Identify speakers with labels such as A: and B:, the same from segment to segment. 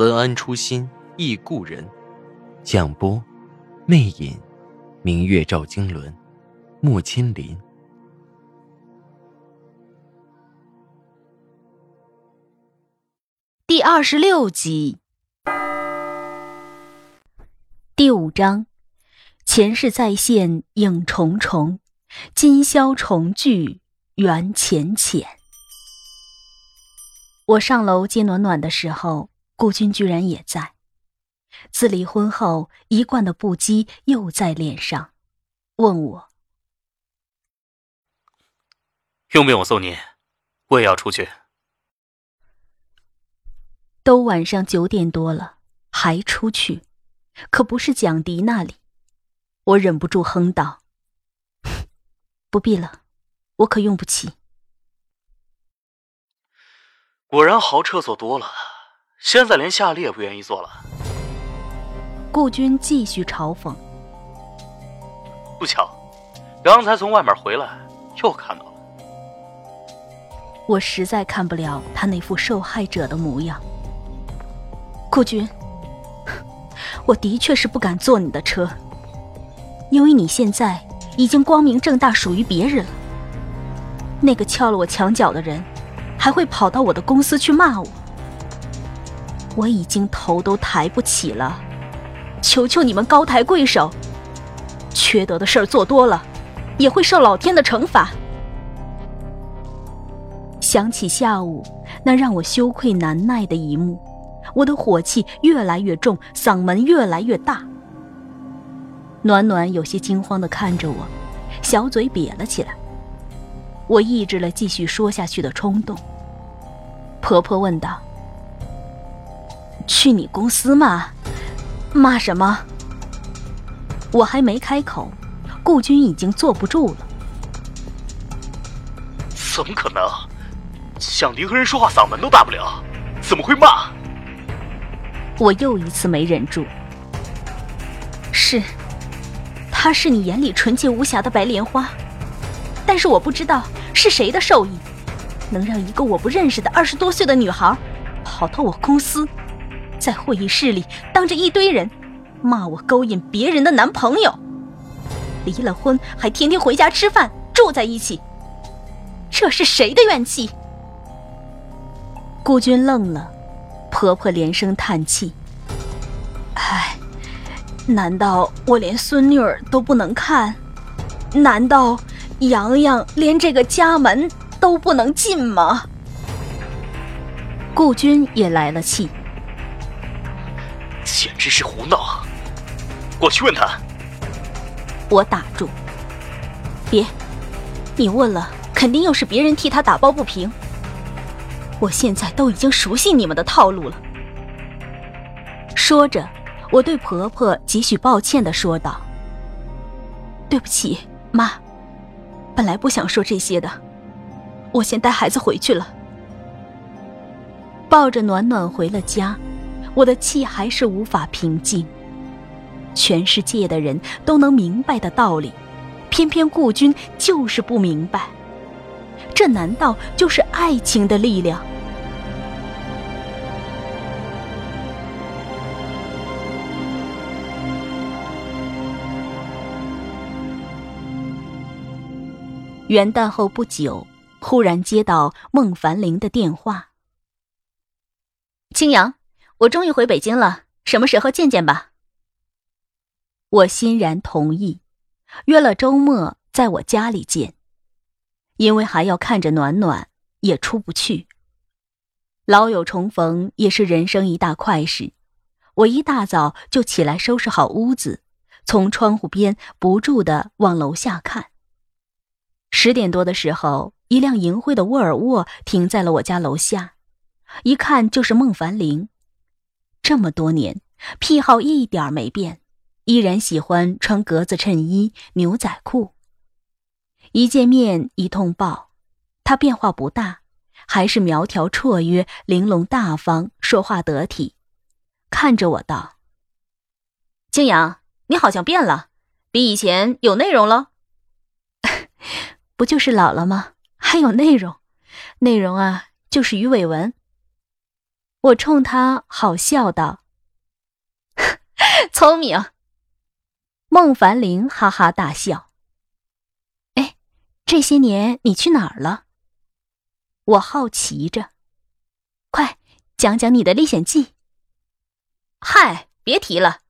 A: 文安初心忆故人，蒋波，魅影，明月照经纶，莫千林。
B: 第二十六集，第五章，前世再现影重重，今宵重聚缘浅浅。我上楼接暖暖的时候。顾军居然也在。自离婚后，一贯的不羁又在脸上，问我
C: 用不用我送你？我也要出去。
B: 都晚上九点多了，还出去？可不是蒋迪那里。我忍不住哼道：“ 不必了，我可用不起。”
C: 果然豪车所多了。现在连夏利也不愿意做了。
B: 顾军继续嘲讽。
C: 不巧，刚才从外面回来，又看到了。
B: 我实在看不了他那副受害者的模样。顾军，我的确是不敢坐你的车，因为你现在已经光明正大属于别人了。那个撬了我墙角的人，还会跑到我的公司去骂我。我已经头都抬不起了，求求你们高抬贵手！缺德的事儿做多了，也会受老天的惩罚。想起下午那让我羞愧难耐的一幕，我的火气越来越重，嗓门越来越大。暖暖有些惊慌的看着我，小嘴瘪了起来。我抑制了继续说下去的冲动。婆婆问道。去你公司骂，骂什么？我还没开口，顾军已经坐不住了。
C: 怎么可能？蒋迪和人说话嗓门都大不了，怎么会骂？
B: 我又一次没忍住。是，他是你眼里纯洁无瑕的白莲花，但是我不知道是谁的授意，能让一个我不认识的二十多岁的女孩跑到我公司。在会议室里，当着一堆人骂我勾引别人的男朋友，离了婚还天天回家吃饭住在一起，这是谁的怨气？顾军愣了，婆婆连声叹气：“唉，难道我连孙女儿都不能看？难道洋洋连这个家门都不能进吗？”顾军也来了气。
C: 只是胡闹！我去问他。
B: 我打住。别，你问了，肯定又是别人替他打抱不平。我现在都已经熟悉你们的套路了。说着，我对婆婆几许抱歉的说道：“对不起，妈，本来不想说这些的。我先带孩子回去了。”抱着暖暖回了家。我的气还是无法平静。全世界的人都能明白的道理，偏偏顾军就是不明白。这难道就是爱情的力量？元旦后不久，忽然接到孟凡玲的电话：“青阳。”我终于回北京了，什么时候见见吧？我欣然同意，约了周末在我家里见。因为还要看着暖暖，也出不去。老友重逢也是人生一大快事。我一大早就起来收拾好屋子，从窗户边不住的往楼下看。十点多的时候，一辆银灰的沃尔沃停在了我家楼下，一看就是孟凡玲。这么多年，癖好一点没变，依然喜欢穿格子衬衣、牛仔裤。一见面一通报，他变化不大，还是苗条绰约、玲珑大方，说话得体。看着我道：“
D: 青阳，你好像变了，比以前有内容了。
B: 不就是老了吗？还有内容？内容啊，就是鱼尾纹。”我冲他好笑道：“
D: 聪明。”
B: 孟凡林哈哈大笑。哎，这些年你去哪儿了？我好奇着。快讲讲你的历险记。
D: 嗨，别提了，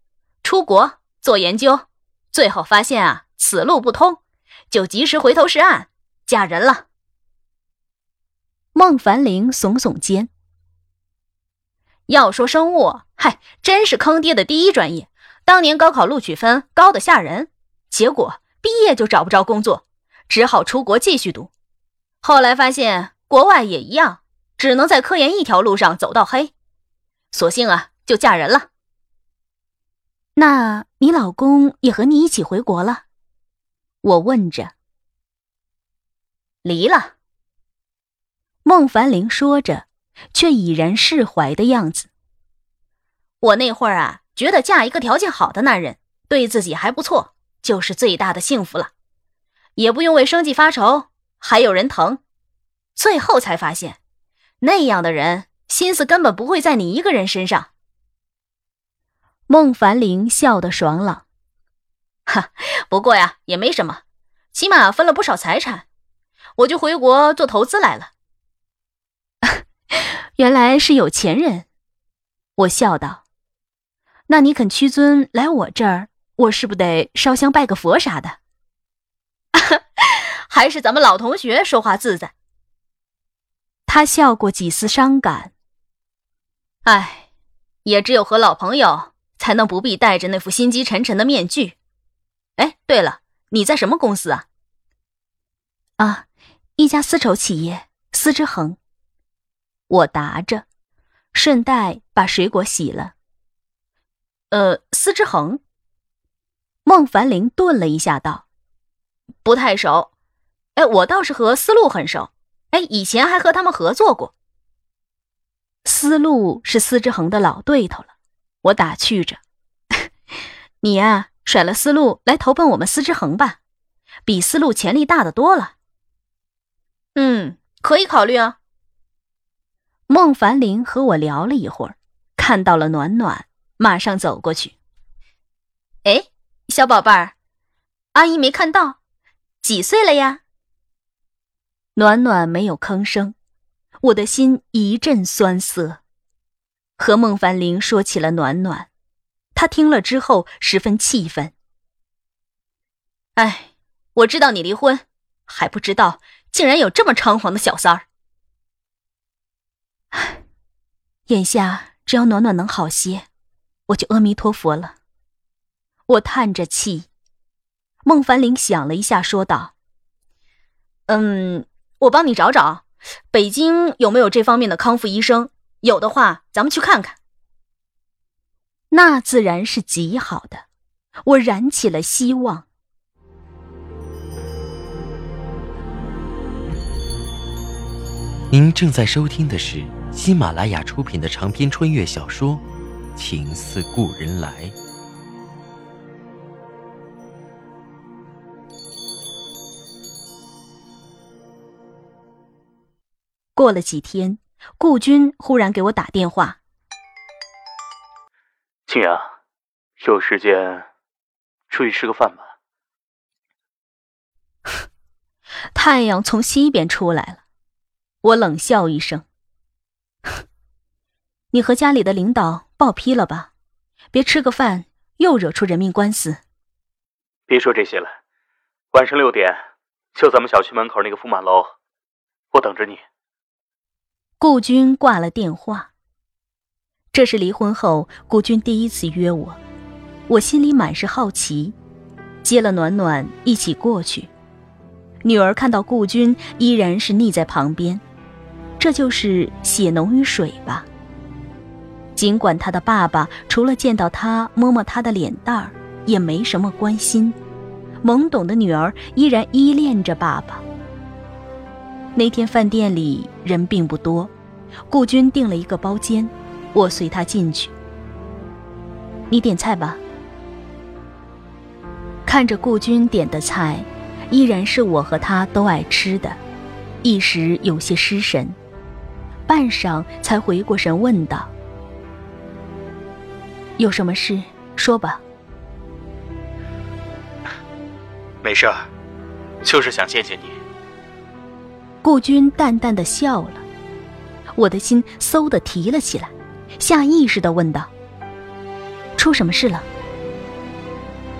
D: 出国做研究，最后发现啊，此路不通，就及时回头是岸，嫁人了。
B: 孟凡林耸耸肩。
D: 要说生物，嗨，真是坑爹的第一专业。当年高考录取分高的吓人，结果毕业就找不着工作，只好出国继续读。后来发现国外也一样，只能在科研一条路上走到黑，索性啊，就嫁人了。
B: 那你老公也和你一起回国了？我问着。
D: 离了。
B: 孟凡玲说着。却已然释怀的样子。
D: 我那会儿啊，觉得嫁一个条件好的男人，对自己还不错，就是最大的幸福了，也不用为生计发愁，还有人疼。最后才发现，那样的人心思根本不会在你一个人身上。
B: 孟凡玲笑得爽朗，
D: 哈，不过呀，也没什么，起码分了不少财产，我就回国做投资来了。
B: 原来是有钱人，我笑道：“那你肯屈尊来我这儿，我是不得烧香拜个佛啥的？
D: 还是咱们老同学说话自在。”
B: 他笑过几丝伤感。
D: 唉，也只有和老朋友才能不必戴着那副心机沉沉的面具。哎，对了，你在什么公司啊？
B: 啊，一家丝绸企业，丝之恒。我答着，顺带把水果洗了。
D: 呃，司之恒。
B: 孟凡玲顿了一下，道：“
D: 不太熟。哎，我倒是和思路很熟。哎，以前还和他们合作过。
B: 思路是司之恒的老对头了。”我打趣着：“ 你呀，甩了思路来投奔我们司之恒吧，比思路潜力大的多了。”
D: 嗯，可以考虑啊。
B: 孟凡林和我聊了一会儿，看到了暖暖，马上走过去。
D: 哎，小宝贝儿，阿姨没看到，几岁了呀？
B: 暖暖没有吭声，我的心一阵酸涩。和孟凡林说起了暖暖，他听了之后十分气愤。
D: 哎，我知道你离婚，还不知道竟然有这么猖狂的小三儿。
B: 眼下只要暖暖能好些，我就阿弥陀佛了。我叹着气。孟凡玲想了一下，说道：“
D: 嗯，我帮你找找，北京有没有这方面的康复医生？有的话，咱们去看看。”
B: 那自然是极好的。我燃起了希望。
A: 您正在收听的是。喜马拉雅出品的长篇穿越小说《情似故人来》。
B: 过了几天，顾军忽然给我打电话：“
C: 青阳，有时间出去吃个饭吧。”
B: 太阳从西边出来了，我冷笑一声。你和家里的领导报批了吧？别吃个饭又惹出人命官司。
C: 别说这些了，晚上六点就咱们小区门口那个福满楼，我等着你。
B: 顾军挂了电话。这是离婚后顾军第一次约我，我心里满是好奇，接了暖暖一起过去。女儿看到顾军依然是腻在旁边。这就是血浓于水吧。尽管他的爸爸除了见到他摸摸他的脸蛋儿，也没什么关心，懵懂的女儿依然依恋着爸爸。那天饭店里人并不多，顾军订了一个包间，我随他进去。你点菜吧。看着顾军点的菜，依然是我和他都爱吃的，一时有些失神，半晌才回过神问道：“有什么事说吧。”“
C: 没事儿，就是想见见你。”
B: 顾军淡淡的笑了，我的心嗖的提了起来，下意识的问道：“出什么事了？”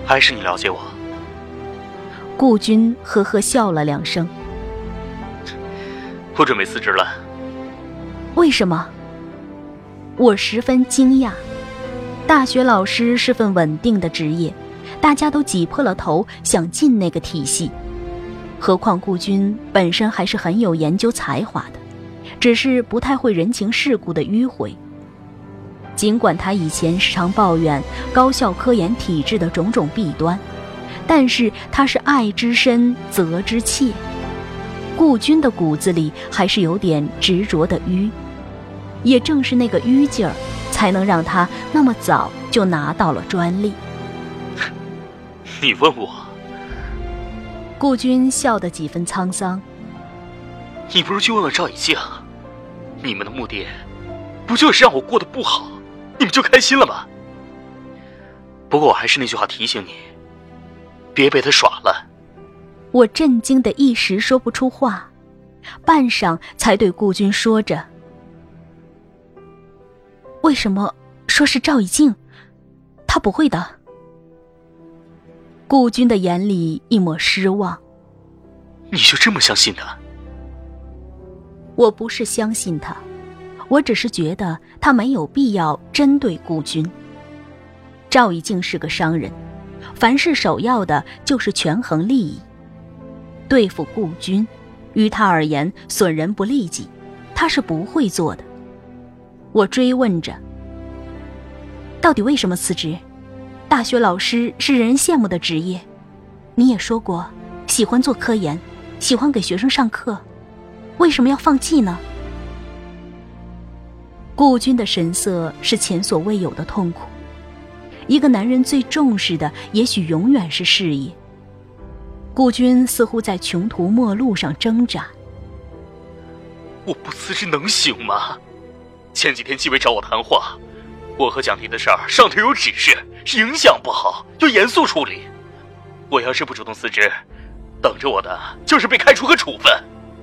C: 还是你了解我。
B: 顾军呵呵笑了两声。
C: 我准备辞职了。
B: 为什么？我十分惊讶。大学老师是份稳定的职业，大家都挤破了头想进那个体系。何况顾军本身还是很有研究才华的，只是不太会人情世故的迂回。尽管他以前时常抱怨高校科研体制的种种弊端，但是他是爱之深责之切。顾军的骨子里还是有点执着的迂，也正是那个迂劲儿，才能让他那么早就拿到了专利。
C: 你问我？
B: 顾军笑得几分沧桑。
C: 你不如去问问赵以静，你们的目的，不就是让我过得不好？你们就开心了吗？不过我还是那句话提醒你，别被他耍了。
B: 我震惊的一时说不出话，半晌才对顾军说着：“为什么说是赵以静？他不会的。”顾军的眼里一抹失望。
C: 你就这么相信他？
B: 我不是相信他。我只是觉得他没有必要针对顾军。赵以静是个商人，凡事首要的就是权衡利益。对付顾军，于他而言损人不利己，他是不会做的。我追问着：“到底为什么辞职？大学老师是人人羡慕的职业，你也说过喜欢做科研，喜欢给学生上课，为什么要放弃呢？”顾军的神色是前所未有的痛苦。一个男人最重视的，也许永远是事业。顾军似乎在穷途末路上挣扎。
C: 我不辞职能行吗？前几天纪委找我谈话，我和蒋迪的事儿上头有指示，影响不好，要严肃处理。我要是不主动辞职，等着我的就是被开除和处分。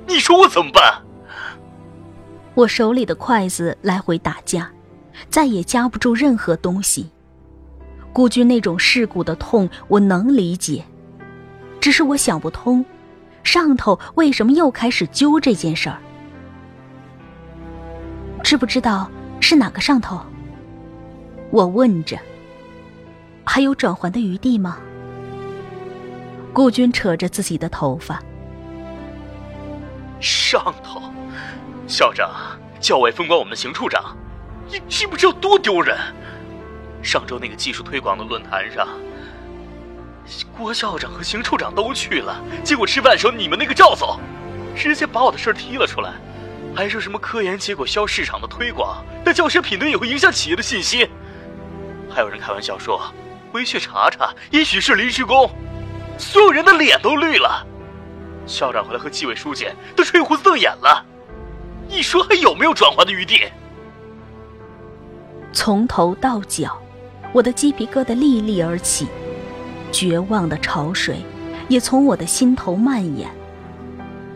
C: 你说我怎么办？
B: 我手里的筷子来回打架，再也夹不住任何东西。顾军那种世故的痛，我能理解，只是我想不通，上头为什么又开始揪这件事儿？知不知道是哪个上头？我问着。还有转圜的余地吗？顾军扯着自己的头发。
C: 上头。校长，教委分管我们的邢处长，你知不知道多丢人？上周那个技术推广的论坛上，郭校长和邢处长都去了，结果吃饭的时候，你们那个赵总直接把我的事踢了出来，还说什么科研结果销市场的推广，但教师品德也会影响企业的信心。还有人开玩笑说，回去查查，也许是临时工。所有人的脸都绿了，校长回来和纪委书记都吹胡子瞪眼了。你说还有没有转圜的余地？
B: 从头到脚，我的鸡皮疙瘩立立而起，绝望的潮水也从我的心头蔓延。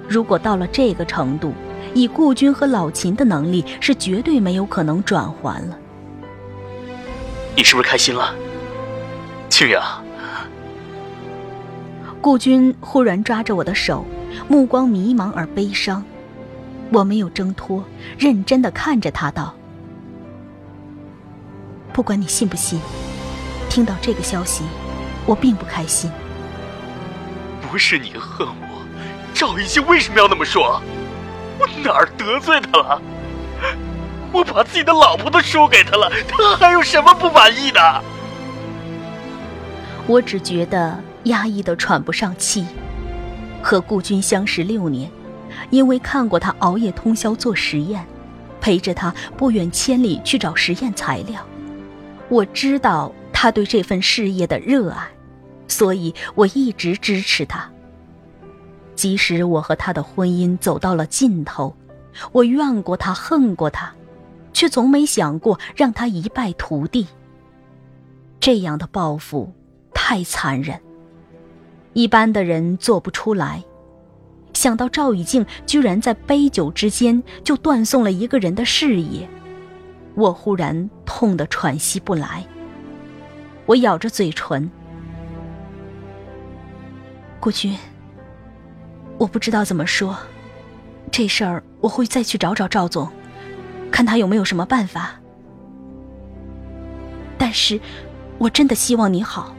B: 如果到了这个程度，以顾军和老秦的能力，是绝对没有可能转还了。
C: 你是不是开心了，清雅？
B: 顾军忽然抓着我的手，目光迷茫而悲伤。我没有挣脱，认真的看着他道：“不管你信不信，听到这个消息，我并不开心。
C: 不是你恨我，赵一静为什么要那么说？我哪儿得罪他了？我把自己的老婆都输给他了，他还有什么不满意的？
B: 我只觉得压抑的喘不上气。和顾军相识六年，因为看过他熬夜通宵做实验，陪着他不远千里去找实验材料，我知道他对这份事业的热爱，所以我一直支持他。即使我和他的婚姻走到了尽头，我怨过他，恨过他，却从没想过让他一败涂地。这样的报复太残忍，一般的人做不出来。想到赵雨静居然在杯酒之间就断送了一个人的事业，我忽然痛得喘息不来。我咬着嘴唇，顾军。我不知道怎么说，这事儿我会再去找找赵总，看他有没有什么办法。但是，我真的希望你好。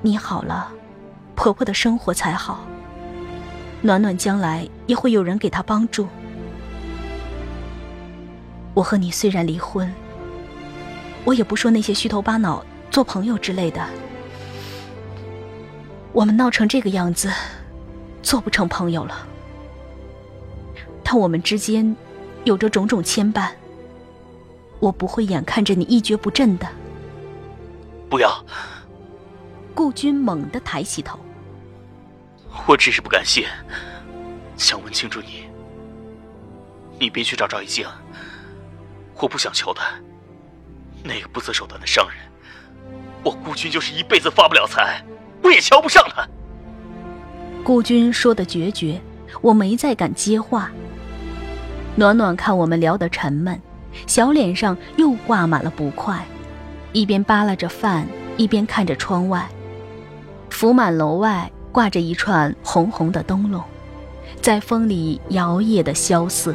B: 你好了，婆婆的生活才好。暖暖将来也会有人给她帮助。我和你虽然离婚，我也不说那些虚头巴脑做朋友之类的。我们闹成这个样子。做不成朋友了，但我们之间有着种种牵绊，我不会眼看着你一蹶不振的。
C: 不要！
B: 顾军猛地抬起头，
C: 我只是不甘心，想问清楚你。你别去找赵一静，我不想求他。那个不择手段的商人，我顾军就是一辈子发不了财，我也瞧不上他。
B: 顾军说的决绝，我没再敢接话。暖暖看我们聊得沉闷，小脸上又挂满了不快，一边扒拉着饭，一边看着窗外。福满楼外挂着一串红红的灯笼，在风里摇曳的萧瑟。